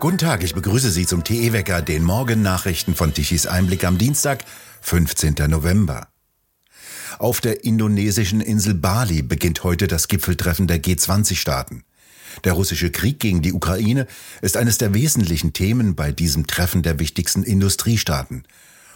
Guten Tag, ich begrüße Sie zum TE-Wecker, den Morgennachrichten von Tichys Einblick am Dienstag, 15. November. Auf der indonesischen Insel Bali beginnt heute das Gipfeltreffen der G20-Staaten. Der russische Krieg gegen die Ukraine ist eines der wesentlichen Themen bei diesem Treffen der wichtigsten Industriestaaten.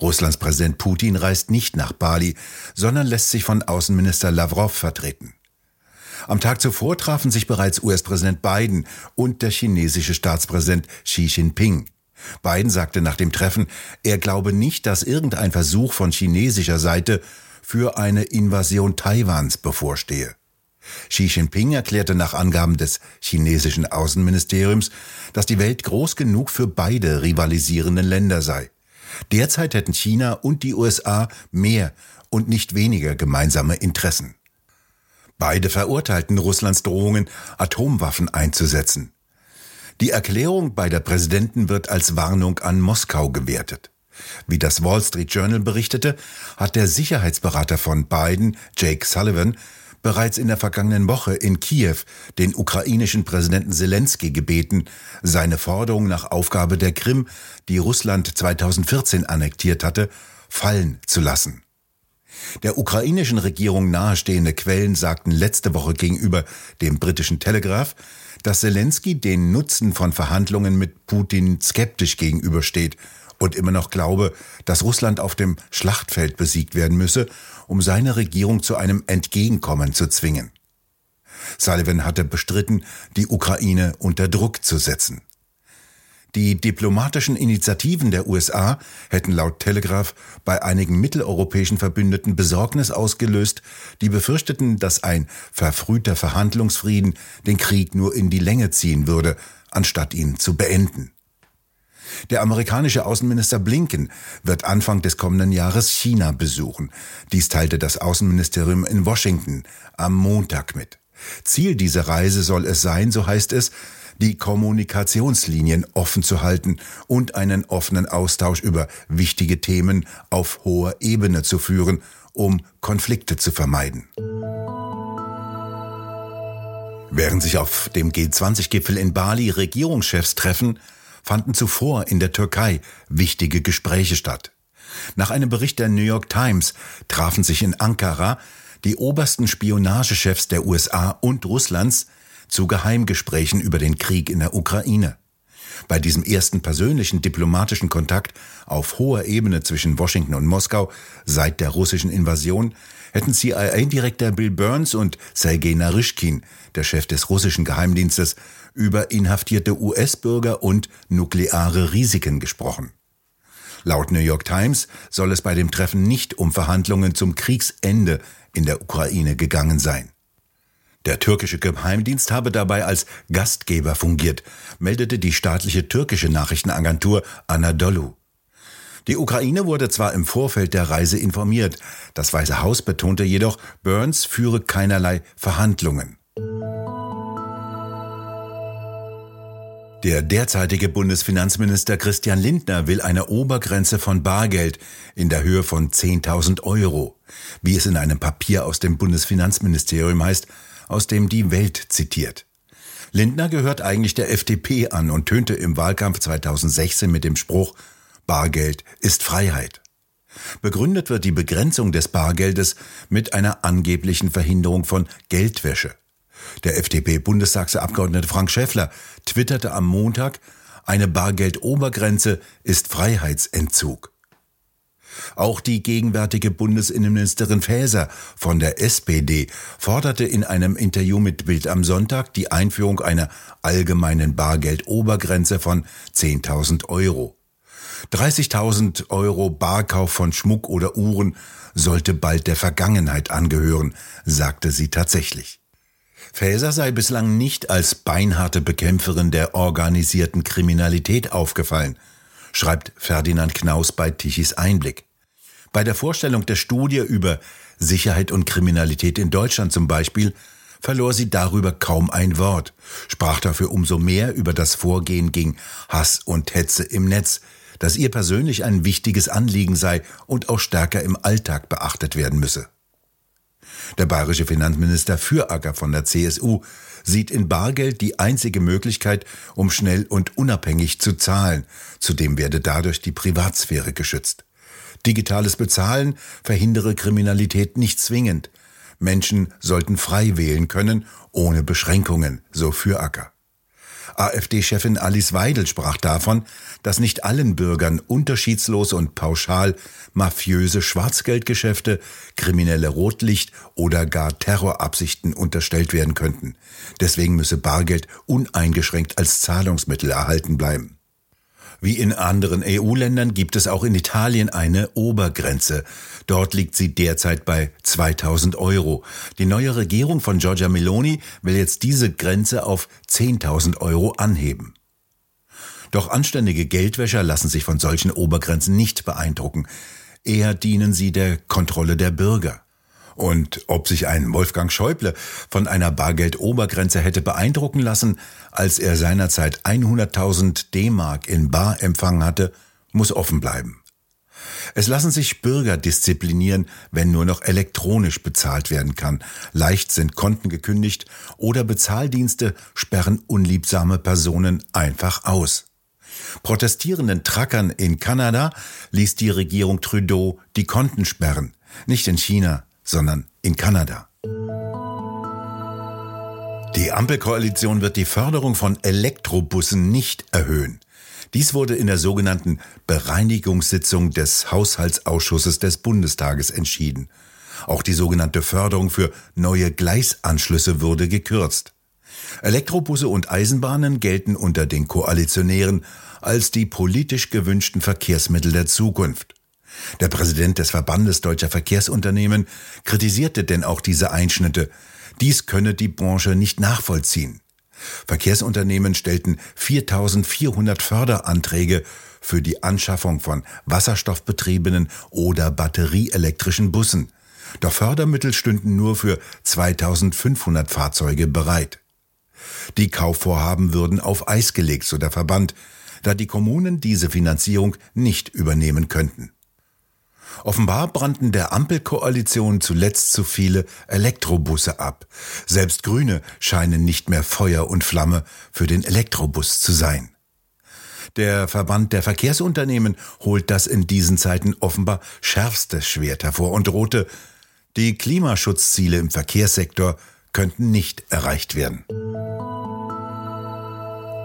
Russlands Präsident Putin reist nicht nach Bali, sondern lässt sich von Außenminister Lavrov vertreten. Am Tag zuvor trafen sich bereits US-Präsident Biden und der chinesische Staatspräsident Xi Jinping. Biden sagte nach dem Treffen, er glaube nicht, dass irgendein Versuch von chinesischer Seite für eine Invasion Taiwans bevorstehe. Xi Jinping erklärte nach Angaben des chinesischen Außenministeriums, dass die Welt groß genug für beide rivalisierenden Länder sei. Derzeit hätten China und die USA mehr und nicht weniger gemeinsame Interessen. Beide verurteilten Russlands Drohungen, Atomwaffen einzusetzen. Die Erklärung beider Präsidenten wird als Warnung an Moskau gewertet. Wie das Wall Street Journal berichtete, hat der Sicherheitsberater von Biden, Jake Sullivan, bereits in der vergangenen Woche in Kiew den ukrainischen Präsidenten Zelensky gebeten, seine Forderung nach Aufgabe der Krim, die Russland 2014 annektiert hatte, fallen zu lassen. Der ukrainischen Regierung nahestehende Quellen sagten letzte Woche gegenüber dem britischen Telegraph, dass Zelensky den Nutzen von Verhandlungen mit Putin skeptisch gegenübersteht und immer noch glaube, dass Russland auf dem Schlachtfeld besiegt werden müsse, um seine Regierung zu einem Entgegenkommen zu zwingen. Sullivan hatte bestritten, die Ukraine unter Druck zu setzen. Die diplomatischen Initiativen der USA hätten laut Telegraph bei einigen mitteleuropäischen Verbündeten Besorgnis ausgelöst, die befürchteten, dass ein verfrühter Verhandlungsfrieden den Krieg nur in die Länge ziehen würde, anstatt ihn zu beenden. Der amerikanische Außenminister Blinken wird Anfang des kommenden Jahres China besuchen. Dies teilte das Außenministerium in Washington am Montag mit. Ziel dieser Reise soll es sein, so heißt es, die Kommunikationslinien offen zu halten und einen offenen Austausch über wichtige Themen auf hoher Ebene zu führen, um Konflikte zu vermeiden. Während sich auf dem G20-Gipfel in Bali Regierungschefs treffen, fanden zuvor in der Türkei wichtige Gespräche statt. Nach einem Bericht der New York Times trafen sich in Ankara die obersten Spionagechefs der USA und Russlands zu Geheimgesprächen über den Krieg in der Ukraine. Bei diesem ersten persönlichen diplomatischen Kontakt auf hoher Ebene zwischen Washington und Moskau seit der russischen Invasion hätten CIA-Direktor Bill Burns und Sergei Naryshkin, der Chef des russischen Geheimdienstes, über inhaftierte US-Bürger und nukleare Risiken gesprochen. Laut New York Times soll es bei dem Treffen nicht um Verhandlungen zum Kriegsende in der Ukraine gegangen sein. Der türkische Geheimdienst habe dabei als Gastgeber fungiert, meldete die staatliche türkische Nachrichtenagentur Anadolu. Die Ukraine wurde zwar im Vorfeld der Reise informiert, das Weiße Haus betonte jedoch, Burns führe keinerlei Verhandlungen. Der derzeitige Bundesfinanzminister Christian Lindner will eine Obergrenze von Bargeld in der Höhe von 10.000 Euro. Wie es in einem Papier aus dem Bundesfinanzministerium heißt, aus dem die Welt zitiert. Lindner gehört eigentlich der FDP an und tönte im Wahlkampf 2016 mit dem Spruch Bargeld ist Freiheit. Begründet wird die Begrenzung des Bargeldes mit einer angeblichen Verhinderung von Geldwäsche. Der FDP-Bundestagsabgeordnete Frank Schäffler twitterte am Montag, eine Bargeldobergrenze ist Freiheitsentzug. Auch die gegenwärtige Bundesinnenministerin Faeser von der SPD forderte in einem Interview mit Bild am Sonntag die Einführung einer allgemeinen Bargeldobergrenze von 10.000 Euro. 30.000 Euro Barkauf von Schmuck oder Uhren sollte bald der Vergangenheit angehören, sagte sie tatsächlich. Faeser sei bislang nicht als beinharte Bekämpferin der organisierten Kriminalität aufgefallen – schreibt Ferdinand Knaus bei Tichys Einblick. Bei der Vorstellung der Studie über Sicherheit und Kriminalität in Deutschland zum Beispiel verlor sie darüber kaum ein Wort, sprach dafür umso mehr über das Vorgehen gegen Hass und Hetze im Netz, das ihr persönlich ein wichtiges Anliegen sei und auch stärker im Alltag beachtet werden müsse. Der bayerische Finanzminister Füracker von der CSU sieht in Bargeld die einzige Möglichkeit, um schnell und unabhängig zu zahlen. Zudem werde dadurch die Privatsphäre geschützt. Digitales Bezahlen verhindere Kriminalität nicht zwingend. Menschen sollten frei wählen können, ohne Beschränkungen, so Füracker. AfD-Chefin Alice Weidel sprach davon, dass nicht allen Bürgern unterschiedslos und pauschal mafiöse Schwarzgeldgeschäfte, kriminelle Rotlicht oder gar Terrorabsichten unterstellt werden könnten. Deswegen müsse Bargeld uneingeschränkt als Zahlungsmittel erhalten bleiben. Wie in anderen EU-Ländern gibt es auch in Italien eine Obergrenze. Dort liegt sie derzeit bei 2000 Euro. Die neue Regierung von Giorgia Meloni will jetzt diese Grenze auf 10.000 Euro anheben. Doch anständige Geldwäscher lassen sich von solchen Obergrenzen nicht beeindrucken. Eher dienen sie der Kontrolle der Bürger. Und ob sich ein Wolfgang Schäuble von einer Bargeldobergrenze hätte beeindrucken lassen, als er seinerzeit 100.000 D-Mark in Bar empfangen hatte, muss offen bleiben. Es lassen sich Bürger disziplinieren, wenn nur noch elektronisch bezahlt werden kann. Leicht sind Konten gekündigt oder Bezahldienste sperren unliebsame Personen einfach aus. Protestierenden Trackern in Kanada ließ die Regierung Trudeau die Konten sperren. Nicht in China, sondern in Kanada. Die Ampelkoalition wird die Förderung von Elektrobussen nicht erhöhen. Dies wurde in der sogenannten Bereinigungssitzung des Haushaltsausschusses des Bundestages entschieden. Auch die sogenannte Förderung für neue Gleisanschlüsse wurde gekürzt. Elektrobusse und Eisenbahnen gelten unter den Koalitionären als die politisch gewünschten Verkehrsmittel der Zukunft. Der Präsident des Verbandes deutscher Verkehrsunternehmen kritisierte denn auch diese Einschnitte. Dies könne die Branche nicht nachvollziehen. Verkehrsunternehmen stellten 4400 Förderanträge für die Anschaffung von wasserstoffbetriebenen oder batterieelektrischen Bussen. Doch Fördermittel stünden nur für 2500 Fahrzeuge bereit. Die Kaufvorhaben würden auf Eis gelegt, so der Verband, da die Kommunen diese Finanzierung nicht übernehmen könnten. Offenbar brannten der Ampelkoalition zuletzt zu viele Elektrobusse ab. Selbst Grüne scheinen nicht mehr Feuer und Flamme für den Elektrobus zu sein. Der Verband der Verkehrsunternehmen holt das in diesen Zeiten offenbar schärfste Schwert hervor und drohte, die Klimaschutzziele im Verkehrssektor könnten nicht erreicht werden.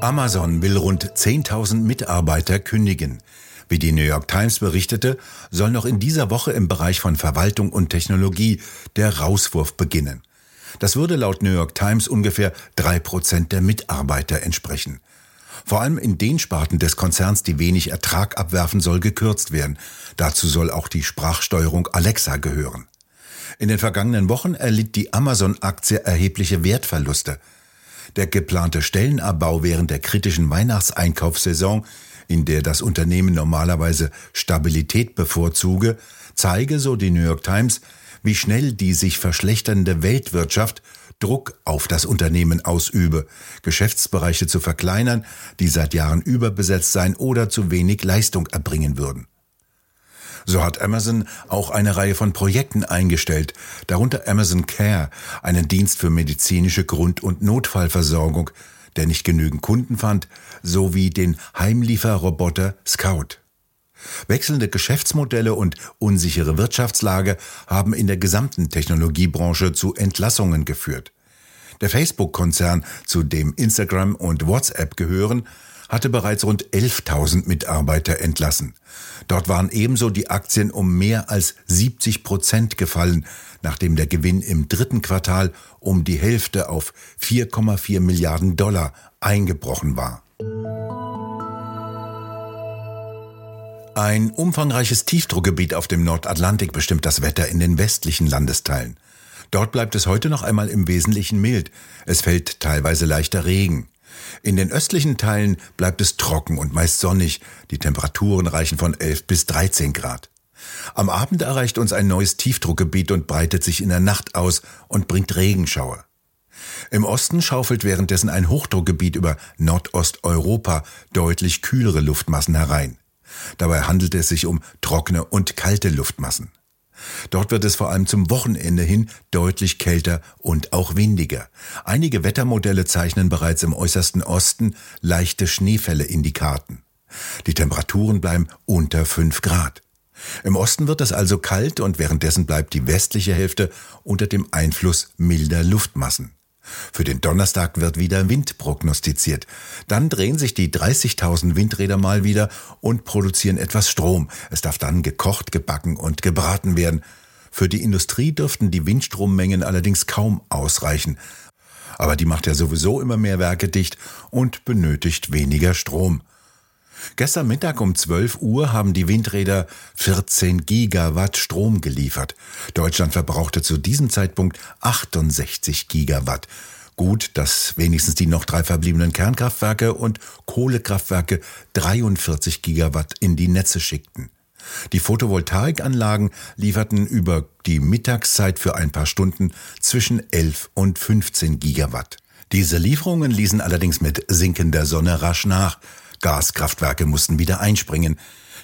Amazon will rund 10.000 Mitarbeiter kündigen. Wie die New York Times berichtete, soll noch in dieser Woche im Bereich von Verwaltung und Technologie der Rauswurf beginnen. Das würde laut New York Times ungefähr drei Prozent der Mitarbeiter entsprechen. Vor allem in den Sparten des Konzerns, die wenig Ertrag abwerfen, soll gekürzt werden. Dazu soll auch die Sprachsteuerung Alexa gehören. In den vergangenen Wochen erlitt die Amazon-Aktie erhebliche Wertverluste. Der geplante Stellenabbau während der kritischen Weihnachtseinkaufssaison in der das Unternehmen normalerweise Stabilität bevorzuge, zeige, so die New York Times, wie schnell die sich verschlechternde Weltwirtschaft Druck auf das Unternehmen ausübe, Geschäftsbereiche zu verkleinern, die seit Jahren überbesetzt seien oder zu wenig Leistung erbringen würden. So hat Amazon auch eine Reihe von Projekten eingestellt, darunter Amazon Care, einen Dienst für medizinische Grund- und Notfallversorgung, der nicht genügend Kunden fand, sowie den Heimlieferroboter Scout. Wechselnde Geschäftsmodelle und unsichere Wirtschaftslage haben in der gesamten Technologiebranche zu Entlassungen geführt. Der Facebook-Konzern, zu dem Instagram und WhatsApp gehören, hatte bereits rund 11.000 Mitarbeiter entlassen. Dort waren ebenso die Aktien um mehr als 70 Prozent gefallen, nachdem der Gewinn im dritten Quartal um die Hälfte auf 4,4 Milliarden Dollar eingebrochen war. Ein umfangreiches Tiefdruckgebiet auf dem Nordatlantik bestimmt das Wetter in den westlichen Landesteilen. Dort bleibt es heute noch einmal im Wesentlichen mild. Es fällt teilweise leichter Regen. In den östlichen Teilen bleibt es trocken und meist sonnig. Die Temperaturen reichen von 11 bis 13 Grad. Am Abend erreicht uns ein neues Tiefdruckgebiet und breitet sich in der Nacht aus und bringt Regenschauer. Im Osten schaufelt währenddessen ein Hochdruckgebiet über Nordosteuropa deutlich kühlere Luftmassen herein. Dabei handelt es sich um trockene und kalte Luftmassen. Dort wird es vor allem zum Wochenende hin deutlich kälter und auch windiger. Einige Wettermodelle zeichnen bereits im äußersten Osten leichte Schneefälle in die Karten. Die Temperaturen bleiben unter 5 Grad. Im Osten wird es also kalt und währenddessen bleibt die westliche Hälfte unter dem Einfluss milder Luftmassen. Für den Donnerstag wird wieder Wind prognostiziert. Dann drehen sich die 30.000 Windräder mal wieder und produzieren etwas Strom. Es darf dann gekocht, gebacken und gebraten werden. Für die Industrie dürften die Windstrommengen allerdings kaum ausreichen. Aber die macht ja sowieso immer mehr Werke dicht und benötigt weniger Strom. Gestern Mittag um 12 Uhr haben die Windräder 14 Gigawatt Strom geliefert. Deutschland verbrauchte zu diesem Zeitpunkt 68 Gigawatt. Gut, dass wenigstens die noch drei verbliebenen Kernkraftwerke und Kohlekraftwerke 43 Gigawatt in die Netze schickten. Die Photovoltaikanlagen lieferten über die Mittagszeit für ein paar Stunden zwischen 11 und 15 Gigawatt. Diese Lieferungen ließen allerdings mit sinkender Sonne rasch nach. Gaskraftwerke mussten wieder einspringen,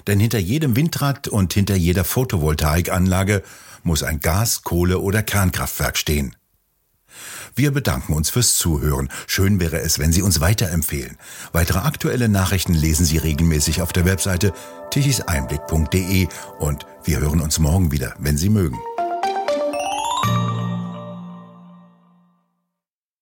denn hinter jedem Windrad und hinter jeder Photovoltaikanlage muss ein Gas-, Kohle- oder Kernkraftwerk stehen. Wir bedanken uns fürs Zuhören. Schön wäre es, wenn Sie uns weiterempfehlen. Weitere aktuelle Nachrichten lesen Sie regelmäßig auf der Webseite tichiseinblick.de und wir hören uns morgen wieder, wenn Sie mögen.